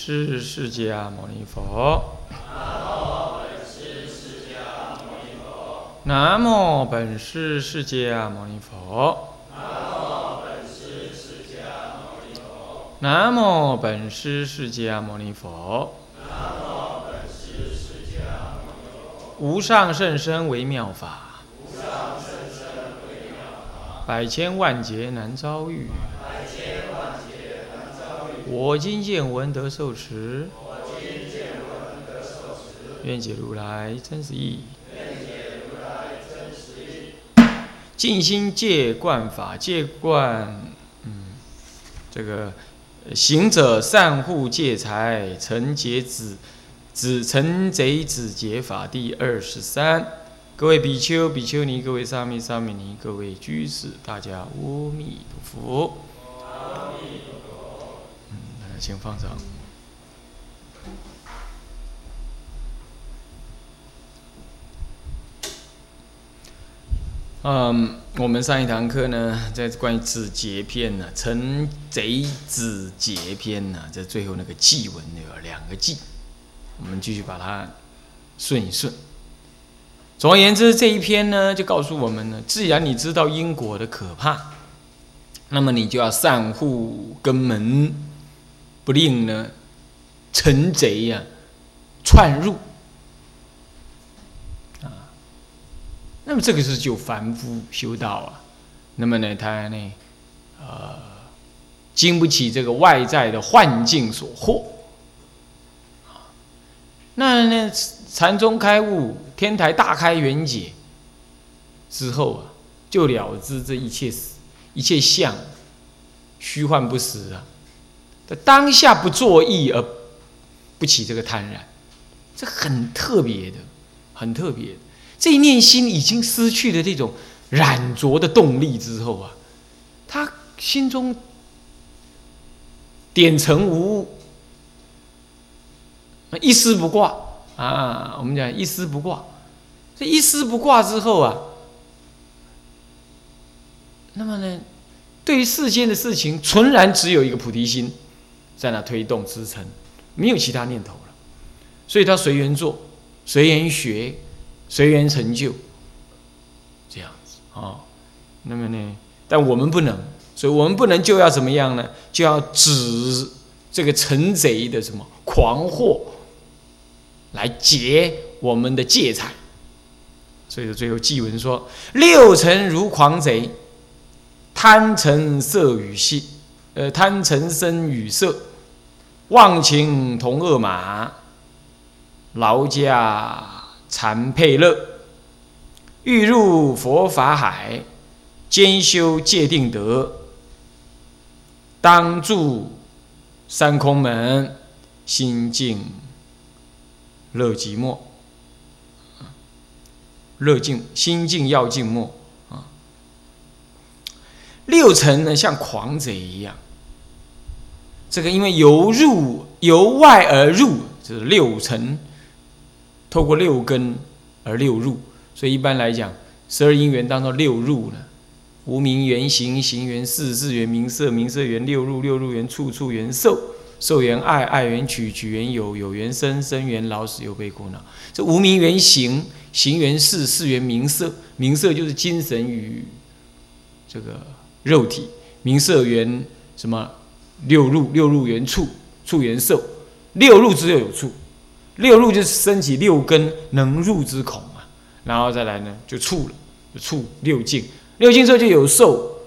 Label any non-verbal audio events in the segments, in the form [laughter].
是释迦牟尼佛。南无本师释迦牟尼佛。南无本师释迦牟尼佛。无上甚深微妙法。百千万劫难遭遇。我今见闻得受持。我今见闻得受持愿解如来真实义。静心戒观法，戒观，嗯，这个行者善护戒财，成劫子子成贼子劫法第二十三。各位比丘、比丘尼，各位沙弥、沙弥尼，各位居士，大家阿弥陀佛。请放上。嗯，我们上一堂课呢，在关于子节篇呢，成贼子节篇呢，在最后那个祭文有两个祭，我们继续把它顺一顺。总而言之，这一篇呢，就告诉我们呢，既然你知道因果的可怕，那么你就要善护根门，不令呢臣贼呀窜入。啊。那么这个是就凡夫修道啊，那么呢，他呢，呃，经不起这个外在的幻境所惑，那呢，禅宗开悟，天台大开圆解之后啊，就了知这一切一切相虚幻不实啊，当下不作意而不起这个贪婪，这很特别的，很特别。这一念心已经失去了这种染着的动力之后啊，他心中点成无物，一丝不挂啊。我们讲一丝不挂，这一丝不挂之后啊，那么呢，对于世间的事情，纯然只有一个菩提心在那推动支撑，没有其他念头了。所以他随缘做，随缘学。随缘成就，这样子啊。那么呢，但我们不能，所以我们不能就要怎么样呢？就要指这个陈贼的什么狂惑，来劫我们的戒财。所以说最后祭文说：六尘如狂贼，贪尘色与性，呃，贪嗔生与色，忘情同恶马，劳驾。残配乐，欲入佛法海，兼修戒定德，当住三空门，心静乐寂寞。乐静心静要静默啊。六尘呢，像狂贼一样。这个因为由入由外而入，就是六尘。透过六根而六入，所以一般来讲，十二因缘当中六入呢，无名缘行，行缘事，事缘名色，名色缘六入，六入缘处，处缘受，受缘爱，爱缘取，取缘有，有缘生，生缘老死忧悲苦恼。这无名缘行，行缘事，事缘名色，名色就是精神与这个肉体，名色缘什么？六入，六入缘处，处缘受，六入之又有处。六入就是升起六根能入之孔嘛，然后再来呢就触了，就触六境，六境之后就有受，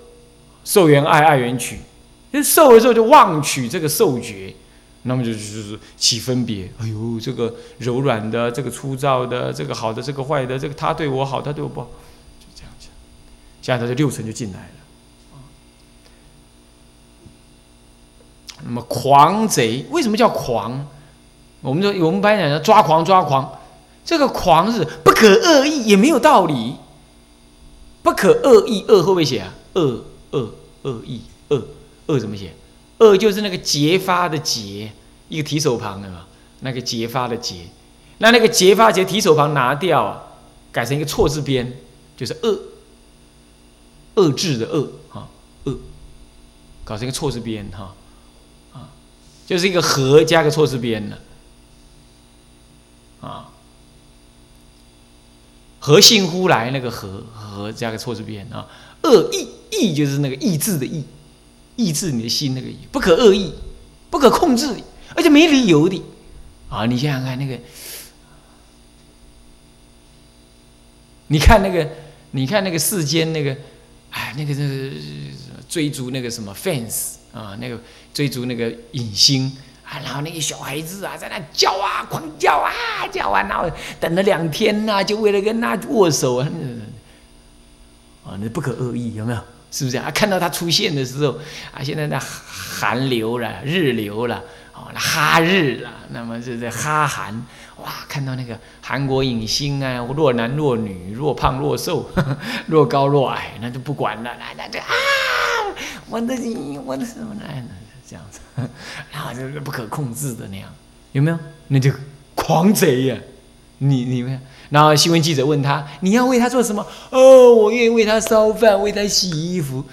受缘爱，爱缘取，就受的时候就妄取这个受觉，那么就就是起分别，哎呦，这个柔软的，这个粗糙的，这个好的，这个坏的，这个他对我好，他对我不好，就这样子，现在这六层就进来了，那么狂贼为什么叫狂？我们说，我们班讲的抓狂抓狂，这个狂是不可恶意，也没有道理。不可恶意，恶会不会写啊？恶恶恶意，恶恶怎么写？恶就是那个结发的结，一个提手旁的嘛，那个结发的结。那那个结发结提手旁拿掉啊，改成一个错字边，就是恶恶字的恶哈恶，搞成一个错字边哈，就是一个和加个错字边了，啊，和信乎来那个和和加个错字边啊，恶意意就是那个意志的意，意志你的心那个意，不可恶意，不可控制，而且没理由的，啊，你想想看那个，你看那个，你看那个世间那个，哎，那个是追逐那个什么 fans。啊，那个追逐那个影星啊，然后那个小孩子啊，在那叫啊，狂叫啊，叫啊，然后等了两天呐，就为了跟他握手啊，啊，那不可恶意，有没有？是不是啊？看到他出现的时候啊，现在那韩流了，日流了，哦，那哈日了，那么是在哈韩，哇，看到那个韩国影星啊，若男若女，若胖若瘦，[laughs] 若高若矮，那就不管了，那那就啊。我的你，我的什么来呢？这样子，然 [laughs] 后就是不可控制的那样，有没有？那就狂贼呀！你你们，然后新闻记者问他：“你要为他做什么？”哦，我愿意为他烧饭，为他洗衣服。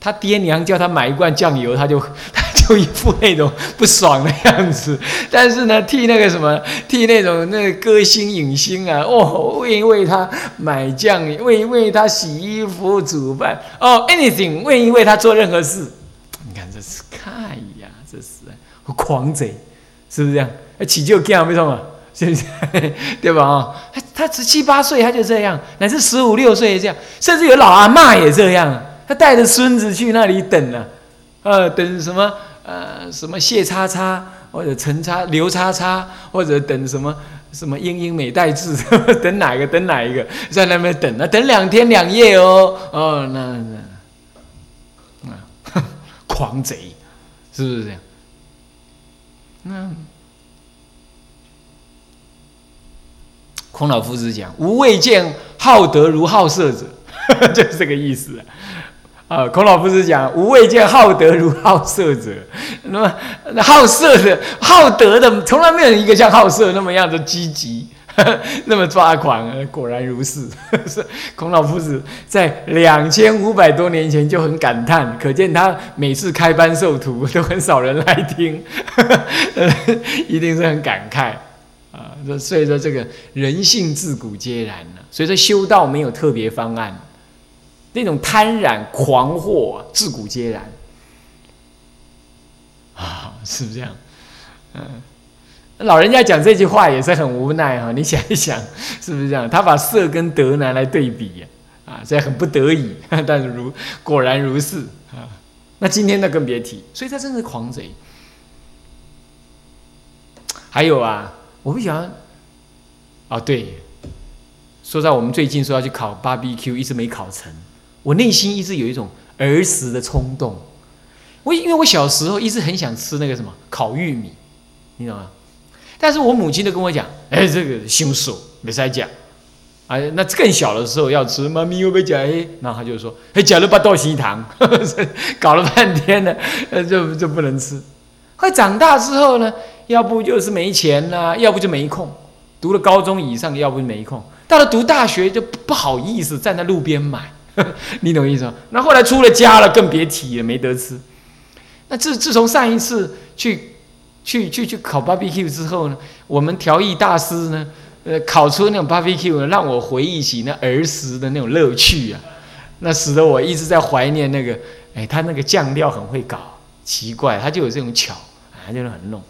他爹娘叫他买一罐酱油，他就他就一副那种不爽的样子。[laughs] 但是呢，替那个什么，替那种那个歌星影星啊，哦，愿意为他买酱，愿意为他洗衣服、煮饭，哦，anything，愿意为他做任何事。你看这是看呀，这是狂贼，是不是这样？起就这样，为什么？现 [laughs] 在对吧？啊，他他十七八岁他就这样，乃至十五六岁这样，甚至有老阿妈也这样。他带着孙子去那里等呢，呃，等什么？呃，什么谢叉叉，或者陈叉、刘叉叉，或者等什么什么英英美代志，[laughs] 等哪个？等哪一个？在那边等啊，等两天两夜哦，哦，那那，啊，[laughs] 狂贼，是不是这样？那孔老夫子讲：“吾未见好德如好色者。[laughs] ”就是这个意思。啊孔老夫子讲：“无未见好德如好色者。”那么，好色的、好德的，从来没有一个像好色那么样的积极，[laughs] 那么抓狂。果然如是。[laughs] 是孔老夫子在两千五百多年前就很感叹，可见他每次开班授徒都很少人来听，[laughs] 一定是很感慨啊。所以说，这个人性自古皆然了。所以说，修道没有特别方案。那种贪婪狂惑，自古皆然啊，是不是这样？嗯，老人家讲这句话也是很无奈哈。你想一想，是不是这样？他把色跟德拿来对比啊，这很不得已，[laughs] 但是如果然如是啊。那今天那更别提，所以他真是狂贼。还有啊，我不喜欢啊，对，说在我们最近说要去考 BBQ，一直没考成。我内心一直有一种儿时的冲动，我因为我小时候一直很想吃那个什么烤玉米，你懂吗？但是我母亲都跟我讲，哎，这个凶手没在讲，哎，那更小的时候要吃，妈咪又没讲，哎，然后他就说，哎，加了把倒西糖，搞了半天呢，就就不能吃。会长大之后呢，要不就是没钱呐，要不就没空，读了高中以上，要不就没空，到了读大学就不好意思站在路边买。[laughs] 你懂意思吗？那后来出了家了，更别提了，没得吃。那自自从上一次去去去去烤 barbecue 之后呢，我们调艺大师呢，呃，烤出那种 barbecue，让我回忆起那儿时的那种乐趣啊。那使得我一直在怀念那个，哎，他那个酱料很会搞，奇怪，他就有这种巧，啊就是很弄。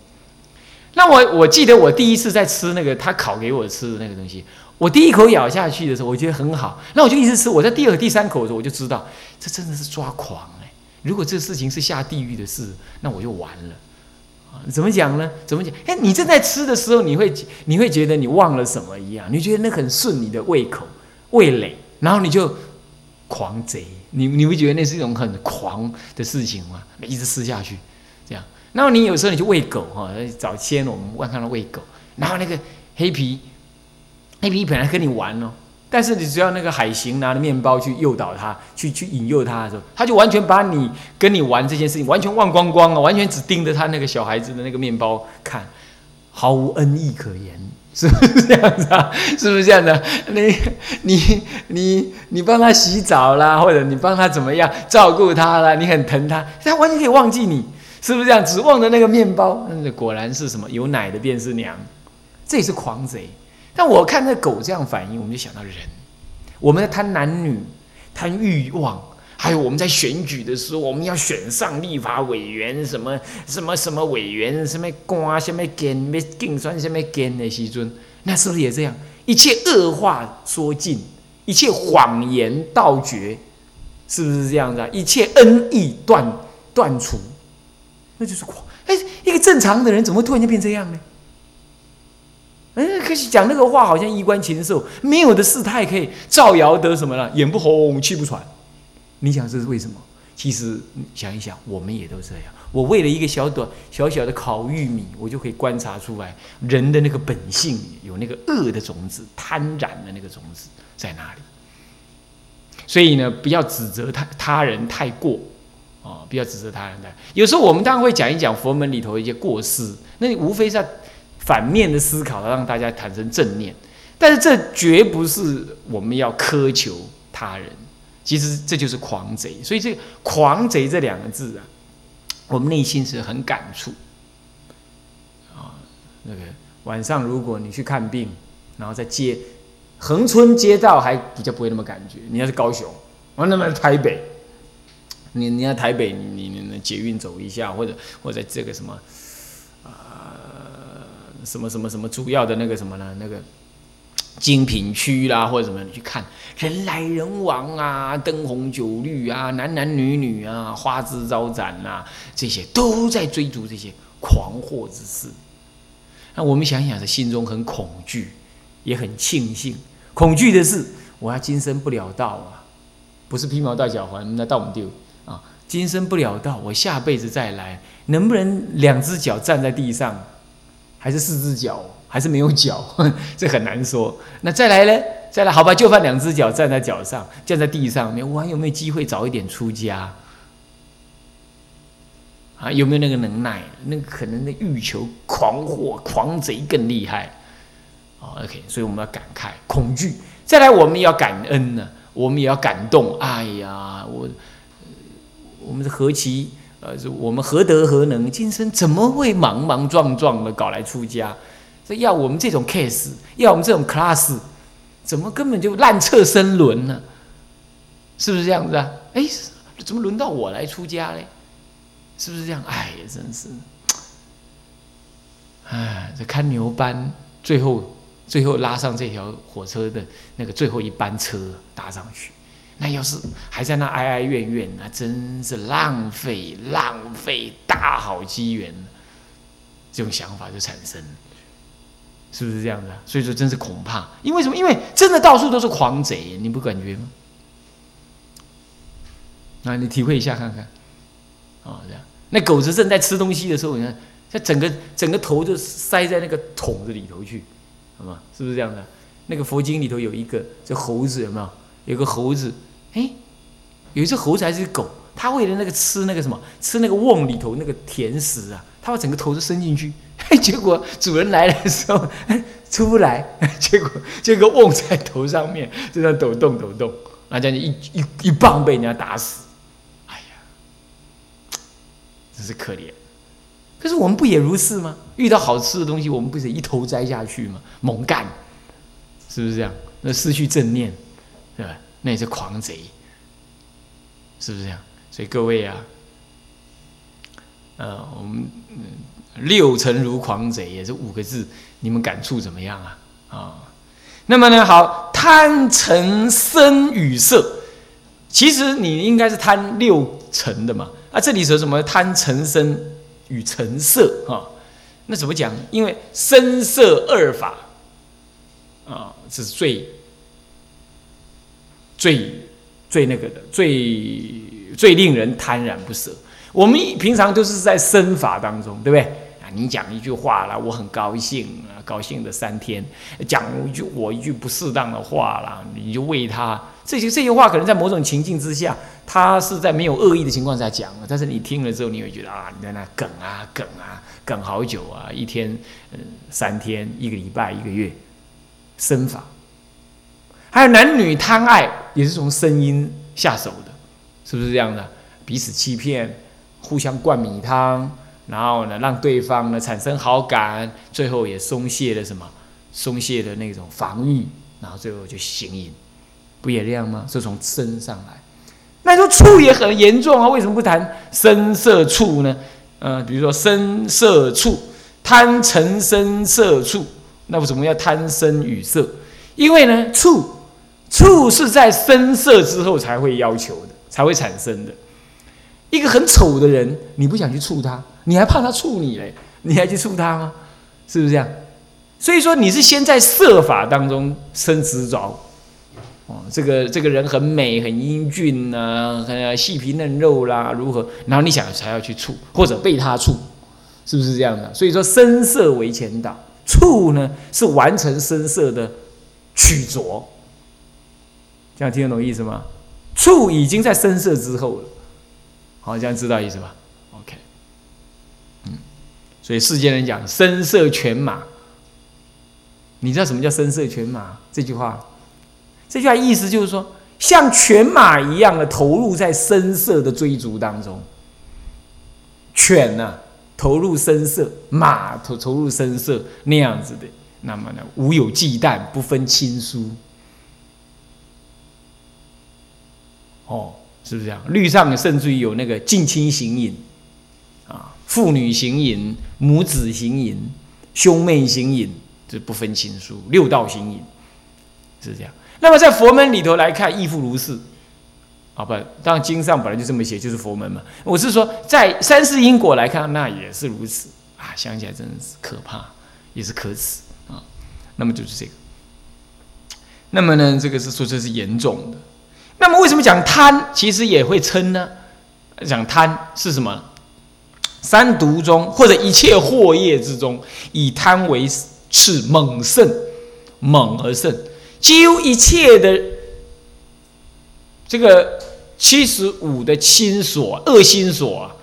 那我我记得我第一次在吃那个他烤给我吃的那个东西。我第一口咬下去的时候，我觉得很好，那我就一直吃。我在第二、第三口的时候，我就知道这真的是抓狂哎！如果这事情是下地狱的事，那我就完了啊！怎么讲呢？怎么讲？哎，你正在吃的时候，你会你会觉得你忘了什么一样？你觉得那很顺你的胃口、味蕾，然后你就狂贼，你你会觉得那是一种很狂的事情吗？一直吃下去，这样。然后你有时候你就喂狗哈，早先我们晚上喂狗，然后那个黑皮。黑皮本来跟你玩哦，但是你只要那个海行拿着面包去诱导他，去去引诱他的时候，他就完全把你跟你玩这件事情完全忘光光了，完全只盯着他那个小孩子的那个面包看，毫无恩义可言，是不是这样子啊？[laughs] 是不是这样的？你你你你帮他洗澡啦，或者你帮他怎么样照顾他啦，你很疼他，他完全可以忘记你。是不是这样？只望着那个面包，那果然是什么？有奶的便是娘，这也是狂贼。但我看那狗这样反应，我们就想到人，我们在贪男女、贪欲望，还有我们在选举的时候，我们要选上立法委员，什么什么什么委员，什么官，什么干，什么竞选，什么干的时尊，那是不是也这样？一切恶话说尽，一切谎言道绝，是不是这样子啊？一切恩义断断除，那就是狂。哎，一个正常的人怎么会突然间变这样呢？可是讲那个话好像衣冠禽兽，没有的事他也可以造谣得什么了？眼不红，气不喘。你想这是为什么？其实想一想，我们也都这样。我为了一个小短小小的烤玉米，我就可以观察出来人的那个本性有那个恶的种子、贪婪的那个种子在哪里。所以呢，不要指责他他人太过啊，不要指责他人太。有时候我们当然会讲一讲佛门里头一些过失，那你无非是在。反面的思考，让大家产生正念，但是这绝不是我们要苛求他人。其实这就是狂贼，所以这个“狂贼”这两个字啊，我们内心是很感触啊。那个晚上如果你去看病，然后在街横村街道还比较不会那么感觉。你要是高雄，我，那么台北，你你要台北，你你你捷运走一下，或者或者这个什么。什么什么什么主要的那个什么呢？那个精品区啦，或者什么，你去看人来人往啊，灯红酒绿啊，男男女女啊，花枝招展呐，这些都在追逐这些狂惑之事。那我们想想，这心中很恐惧，也很庆幸。恐惧的是，我要今生不了道啊，不是披毛戴脚环，那到我们丢啊，今生不了道，我下辈子再来，能不能两只脚站在地上？还是四只脚，还是没有脚，[laughs] 这很难说。那再来呢？再来，好吧，就放两只脚站在脚上，站在地上面，我还有没有机会早一点出家？啊，有没有那个能耐？那可能那欲求狂惑、狂贼更厉害。哦，OK，所以我们要感慨、恐惧。再来，我们也要感恩呢，我们也要感动。哎呀，我，我们是何其。呃，我们何德何能？今生怎么会莽莽撞撞的搞来出家？这要我们这种 case，要我们这种 class，怎么根本就烂彻生轮呢？是不是这样子啊？哎，怎么轮到我来出家嘞？是不是这样？哎呀，真是，哎，这看牛班，最后最后拉上这条火车的那个最后一班车搭上去。那要是还在那哀哀怨怨，那真是浪费浪费大好机缘，这种想法就产生了，是不是这样的？所以说，真是恐怕，因为什么？因为真的到处都是狂贼，你不感觉吗？那你体会一下看看，哦，这样，那狗子正在吃东西的时候，你看，它整个整个头就塞在那个桶子里头去，好吗？是不是这样的？那个佛经里头有一个这猴子，有没有？有个猴子。哎，有一只猴子还是狗，它为了那个吃那个什么，吃那个瓮里头那个甜食啊，它把整个头都伸进去，[laughs] 结果主人来的时候 [laughs] 出不来，[laughs] 结果这个瓮在头上面就在抖动抖动，那这样一一一棒被人家打死，哎呀，真是可怜。可是我们不也如是吗？遇到好吃的东西，我们不是一头栽下去吗？猛干，是不是这样？那失去正念，对吧？那也是狂贼，是不是这样？所以各位啊，呃，我们六尘如狂贼也是五个字，你们感触怎么样啊？啊，那么呢，好，贪尘声与色，其实你应该是贪六尘的嘛。啊，这里说什么贪尘声与尘色啊？那怎么讲？因为声色二法啊，这是最。最最那个的，最最令人贪然不舍。我们平常都是在身法当中，对不对啊？你讲一句话啦，我很高兴啊，高兴的三天；讲一句我一句不适当的话啦，你就为他这些这些话，可能在某种情境之下，他是在没有恶意的情况下讲的，但是你听了之后，你会觉得啊，你在那梗啊梗啊梗好久啊，一天嗯三天一个礼拜一个月，身法。还有男女贪爱，也是从声音下手的，是不是这样的？彼此欺骗互相灌米汤，然后呢让对方呢产生好感，最后也松懈了什么？松懈的那种防御，然后最后就行淫，不也这样吗？是从身上来。那说处也很严重啊，为什么不谈声色处呢？嗯，比如说声色处，贪嗔声色处，那为什么要贪声与色？因为呢，醋处是在声色之后才会要求的，才会产生的。一个很丑的人，你不想去触他，你还怕他触你嘞？你还去触他吗？是不是这样？所以说，你是先在色法当中生执着，哦，这个这个人很美，很英俊呐，很细皮嫩肉啦，如何？然后你想才要去触，或者被他触，是不是这样的？所以说，声色为前导，触呢是完成声色的取着，这样听得懂意思吗？触已经在声色之后了，好，这样知道意思吧？OK，嗯，所以世间人讲声色犬马。你知道什么叫声色犬马？这句话，这句话意思就是说，像犬马一样的投入在声色的追逐当中。犬呢，投入声色；马投投入声色，那样子的，那么呢，无有忌惮，不分亲疏。哦，是不是这样？律上甚至于有那个近亲行淫，啊，父女行淫，母子行淫，兄妹行淫。这不分亲疏，六道行淫是这样。那么在佛门里头来看，亦复如是。啊，不，当然经上本来就这么写，就是佛门嘛。我是说，在三世因果来看，那也是如此啊。想起来真的是可怕，也是可耻啊。那么就是这个。那么呢，这个是说这是严重的。那么为什么讲贪，其实也会嗔呢？讲贪是什么？三毒中或者一切祸业之中，以贪为。是猛胜，猛而胜，几乎一切的这个七十五的心所、恶心所、啊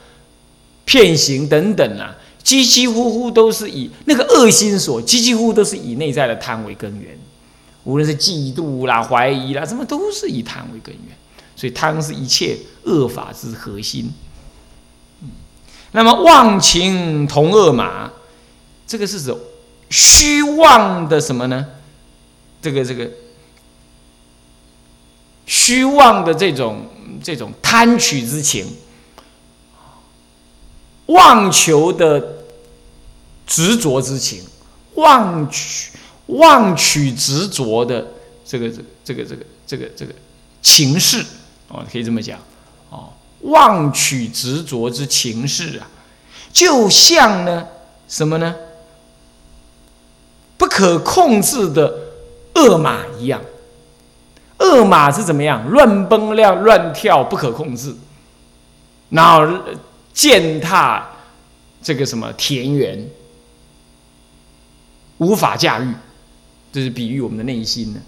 骗行等等啊，几几乎乎都是以那个恶心所，几几乎都是以内在的贪为根源。无论是嫉妒啦、怀疑啦，什么都是以贪为根源。所以贪是一切恶法之核心。那么忘情同恶马，这个是指。虚妄的什么呢？这个这个虚妄的这种这种贪取之情，妄求的执着之情，妄取妄取执着的这个这个这个这个这个这个情势哦，可以这么讲哦，妄取执着之情势啊，就像呢什么呢？不可控制的恶马一样，恶马是怎么样？乱蹦乱乱跳，不可控制，然后践踏这个什么田园，无法驾驭。这是比喻我们的内心呢。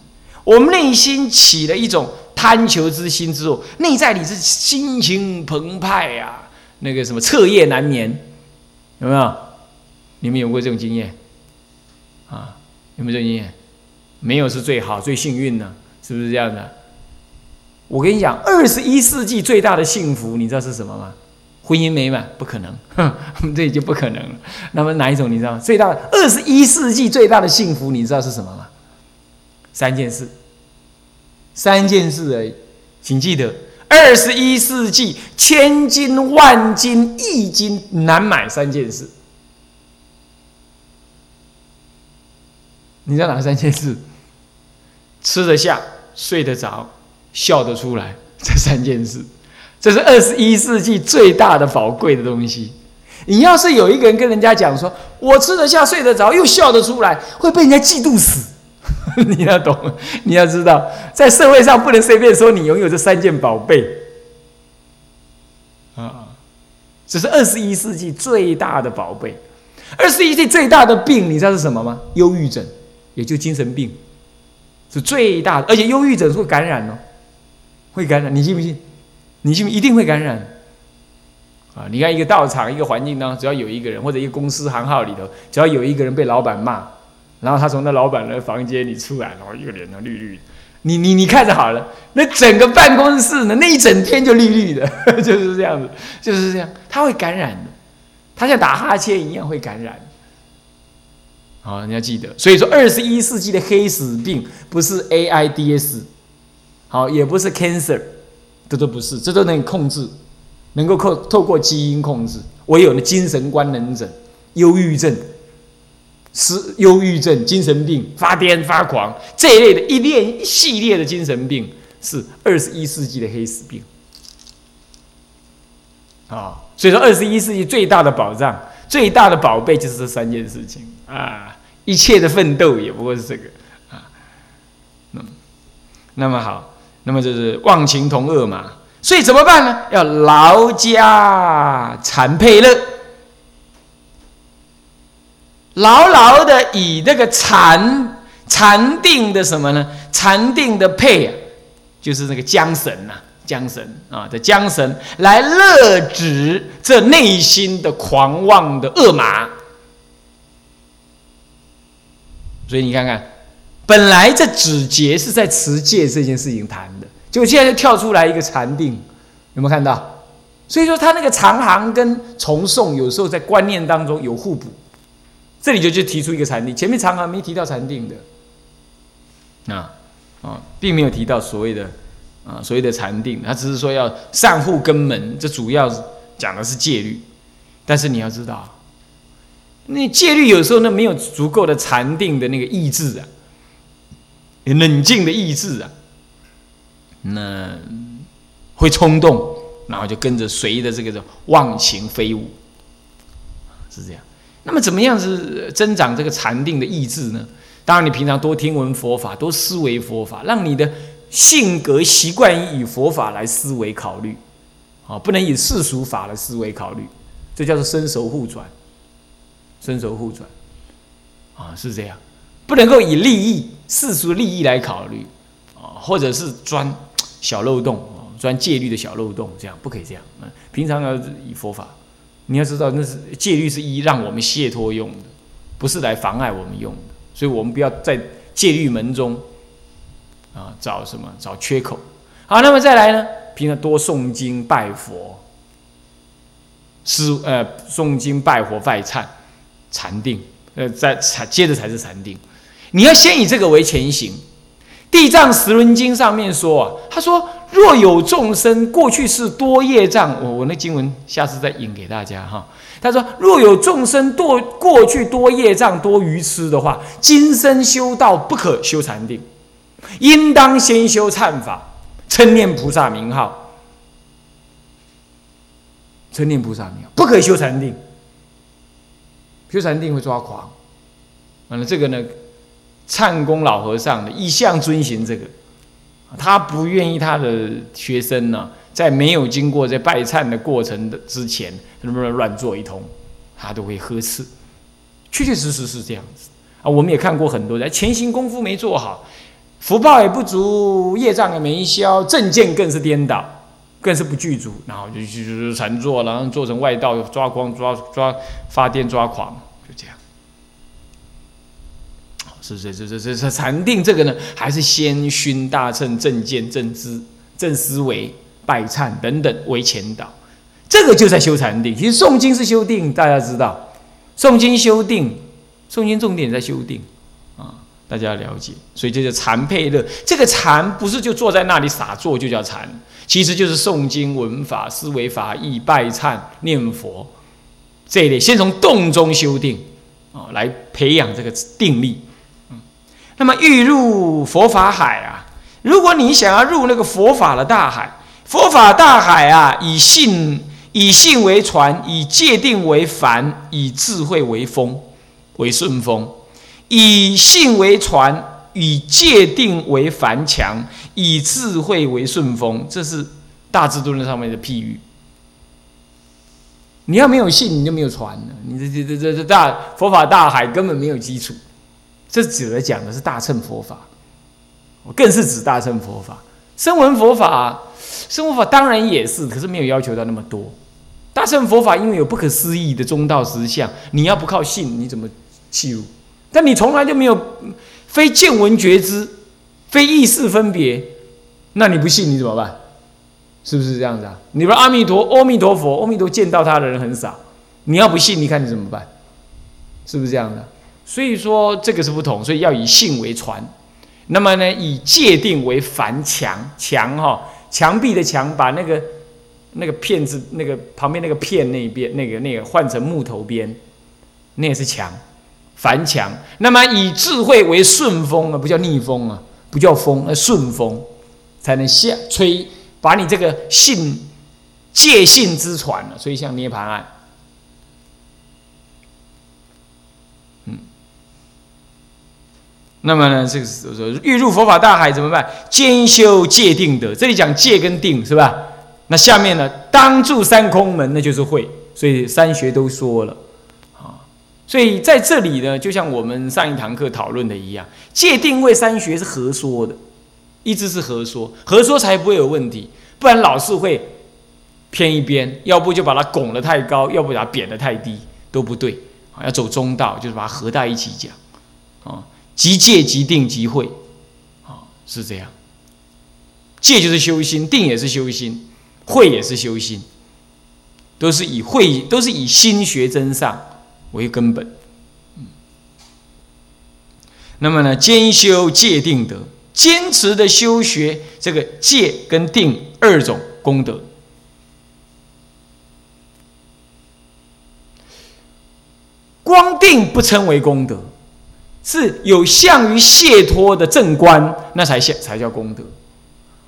我们内心起了一种贪求之心之后，内在里是心情澎湃呀，那个什么彻夜难眠，有没有？你们有过这种经验？啊，有没有这种经验？没有是最好、最幸运呢，是不是这样的？我跟你讲，二十一世纪最大的幸福，你知道是什么吗？婚姻美满不可能，[laughs] 这已经不可能了。那么哪一种你知道？最大二十一世纪最大的幸福，你知道是什么吗？三件事，三件事而已，请记得，二十一世纪千金万金一金难买三件事。你知道哪三件事？吃得下、睡得着、笑得出来，这三件事，这是二十一世纪最大的宝贵的东西。你要是有一个人跟人家讲说：“我吃得下、睡得着，又笑得出来”，会被人家嫉妒死。[laughs] 你要懂，你要知道，在社会上不能随便说你拥有这三件宝贝。啊，这是二十一世纪最大的宝贝。二十一世纪最大的病，你知道是什么吗？忧郁症。也就精神病是最大的，而且忧郁症会感染哦，会感染，你信不信？你信不？一定会感染啊！你看一个道场、一个环境呢，只要有一个人，或者一个公司行号里头，只要有一个人被老板骂，然后他从那老板的房间里出来，然后一个脸呢绿绿，你你你看着好了，那整个办公室呢，那一整天就绿绿的，[laughs] 就是这样子，就是这样，他会感染的，他像打哈欠一样会感染。好，你要记得，所以说二十一世纪的黑死病不是 AIDS，好，也不是 cancer，这都不是，这都能控制，能够透透过基因控制。唯有了精神官能症、忧郁症。是忧郁症、精神病、发癫发狂这一类的一列一系列的精神病，是二十一世纪的黑死病啊！所以说，二十一世纪最大的保障、最大的宝贝就是这三件事情啊！一切的奋斗也不过是这个啊。嗯，那么好，那么就是忘情同恶嘛，所以怎么办呢？要劳加禅配乐。牢牢的以那个禅禅定的什么呢？禅定的配啊，就是那个缰绳呐，缰绳啊的缰绳来勒止这内心的狂妄的恶马。所以你看看，本来这止节是在持戒这件事情谈的，结果现在就跳出来一个禅定，有没有看到？所以说他那个长行跟重诵有时候在观念当中有互补。这里就就提出一个禅定，前面长行没提到禅定的，啊啊，并没有提到所谓的啊所谓的禅定，他只是说要善护根门，这主要讲的是戒律。但是你要知道，那戒律有时候那没有足够的禅定的那个意志啊，冷静的意志啊，那会冲动，然后就跟着随着这个忘情飞舞，是这样。那么怎么样是增长这个禅定的意志呢？当然，你平常多听闻佛法，多思维佛法，让你的性格习惯于以佛法来思维考虑，啊，不能以世俗法来思维考虑，这叫做身熟互转，身熟互转，啊，是这样，不能够以利益世俗利益来考虑，啊，或者是钻 [tsk] 小漏洞，啊，钻戒律的小漏洞，这样不可以这样，嗯，平常要以佛法。你要知道，那是戒律是一让我们解脱用的，不是来妨碍我们用的。所以，我们不要在戒律门中啊找什么找缺口。好，那么再来呢？平常多诵经拜佛，是呃诵经拜佛拜忏禅定，呃再禅接着才是禅定。你要先以这个为前行。地藏十轮经上面说啊，他说。若有众生过去是多业障，我我那经文下次再引给大家哈。他说：若有众生多过去多业障多愚痴的话，今生修道不可修禅定，应当先修忏法，称念菩萨名号，称念菩萨名号，不可修禅定。修禅定会抓狂。完了这个呢，忏公老和尚的一向遵循这个。他不愿意他的学生呢，在没有经过这拜忏的过程的之前，能不能乱做一通，他都会呵斥。确确实实是这样子啊！我们也看过很多人，前行功夫没做好，福报也不足，业障也没消，正见更是颠倒，更是不具足，然后就就就禅坐，然后做成外道，抓光抓抓发癫抓狂。是是是是是是禅定这个呢，还是先熏大乘正见正知正思维拜忏等等为前导，这个就在修禅定。其实诵经是修定，大家知道，诵经修定，诵经重点在修定啊，大家了解。所以这叫禅配乐。这个禅不是就坐在那里傻坐就叫禅，其实就是诵经闻法思维法义拜忏念佛这一类，先从动中修定啊，来培养这个定力。那么欲入佛法海啊，如果你想要入那个佛法的大海，佛法大海啊，以信以信为船，以戒定为帆，以智慧为风，为顺风；以信为船，以戒定为帆墙，以智慧为顺风。这是大智度论上面的譬喻。你要没有信，你就没有船了。你这这这这大佛法大海根本没有基础。这指的讲的是大乘佛法，我更是指大乘佛法。声闻佛法，声闻法当然也是，可是没有要求到那么多。大乘佛法因为有不可思议的中道实相，你要不靠信，你怎么契入？但你从来就没有非见闻觉知，非意识分别，那你不信你怎么办？是不是这样子啊？你说阿弥陀阿弥陀佛，阿弥陀见到他的人很少，你要不信，你看你怎么办？是不是这样的？所以说这个是不同，所以要以信为传。那么呢，以界定为凡墙墙哈，墙壁的墙，把那个那个片子那个旁边那个片那边那个那个换成木头边，那也是墙，凡墙。那么以智慧为顺风啊，不叫逆风啊，不叫风，那顺风才能下吹。把你这个信借信之传了，所以像涅槃案，嗯，那么呢，这个是说欲入佛法大海怎么办？兼修戒定德。这里讲戒跟定是吧？那下面呢，当住三空门，那就是会。所以三学都说了啊。所以在这里呢，就像我们上一堂课讨论的一样，戒定位三学是合说的。一直是合说，合说才不会有问题，不然老是会偏一边，要不就把它拱得太高，要不把它贬得太低，都不对啊。要走中道，就是把它合在一起讲啊。即戒即定即慧啊，是这样。戒就是修心，定也是修心，慧也是修心，都是以慧，都是以心学真上为根本。那么呢，兼修戒定德。坚持的修学这个戒跟定二种功德，光定不称为功德，是有向于解脱的正观，那才现才叫功德。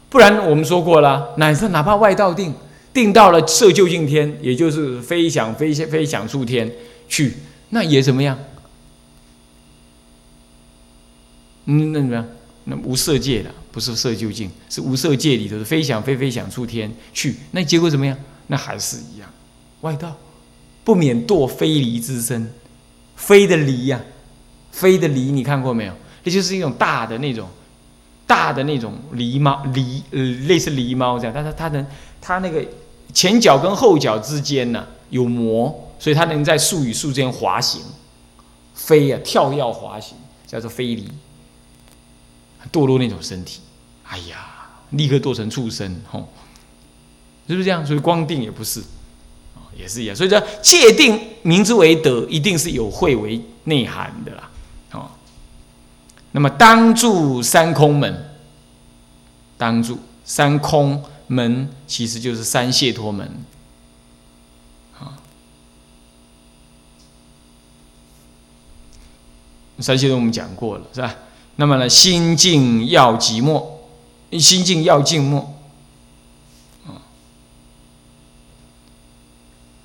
不然我们说过了，乃至哪怕外道定，定到了色究竟天，也就是飞翔飞飞翔出天去，那也怎么样？嗯，那怎么样？那无色界的不是色究竟，是无色界里头的飞翔飞飞翔出天去，那结果怎么样？那还是一样，外道不免堕非离之身，飞的离呀，飞的狸，你看过没有？那就是一种大的那种大的那种狸猫狸呃类似狸猫这样，但是它能它那个前脚跟后脚之间呢有膜，所以它能在树与树之间滑行飞呀跳跃滑行，叫做飞离。堕落那种身体，哎呀，立刻堕成畜生，吼，是不是这样？所以光定也不是，也是一样。所以说界定名之为德，一定是有慧为内涵的啦，那么当住三空门，当住三空门，其实就是三解脱门，啊，三解脱我们讲过了，是吧？那么呢，心静要寂寞，心静要静默，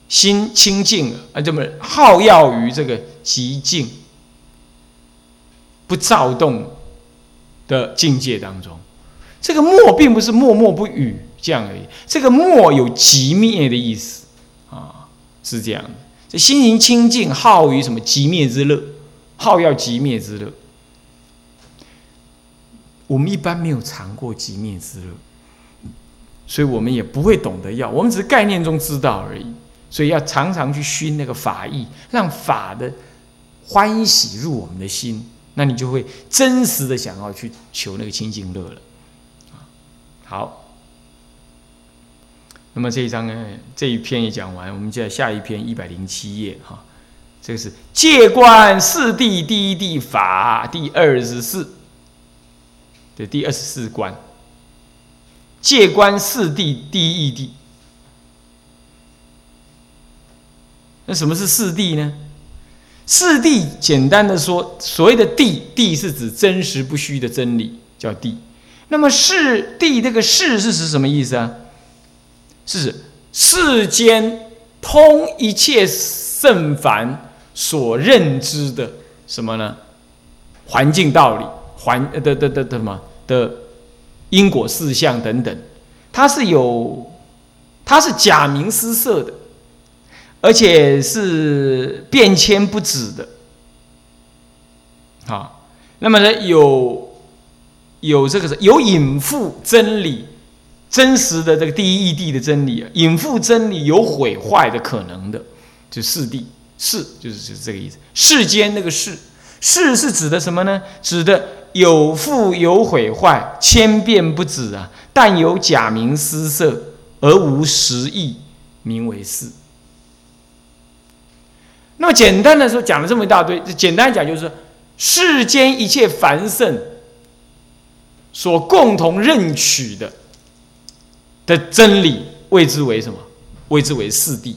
心清净啊，这么好要于这个极静、不躁动的境界当中。这个默并不是默默不语这样而已，这个默有极灭的意思啊，是这样的。这心灵清净，好于什么极灭之乐，好要极灭之乐。我们一般没有尝过极灭之乐，所以我们也不会懂得要。我们只是概念中知道而已，所以要常常去熏那个法意，让法的欢喜入我们的心，那你就会真实的想要去求那个清净乐了。好，那么这一章呢，这一篇也讲完，我们就在下一篇一百零七页哈，这个是戒观四谛第一谛法第二十四。的第二十四关，戒观四谛第一谛。那什么是四谛呢？四谛简单的说，所谓的谛，谛是指真实不虚的真理，叫谛。那么世谛这个世是指什么意思啊？是指世间通一切圣凡所认知的什么呢？环境道理。环呃的的的的什么的因果事项等等，它是有，它是假名施设的，而且是变迁不止的，啊，那么呢有有这个是有隐覆真理，真实的这个第一义谛的真理啊，隐覆真理有毁坏的可能的，就四谛世就是就是这个意思，世间那个世世是指的什么呢？指的。有复有毁坏，千变不止啊！但有假名失色，而无实意，名为是。那么简单的说，讲了这么一大堆，简单讲就是，世间一切凡圣所共同认取的的真理，谓之为什么？谓之为四谛。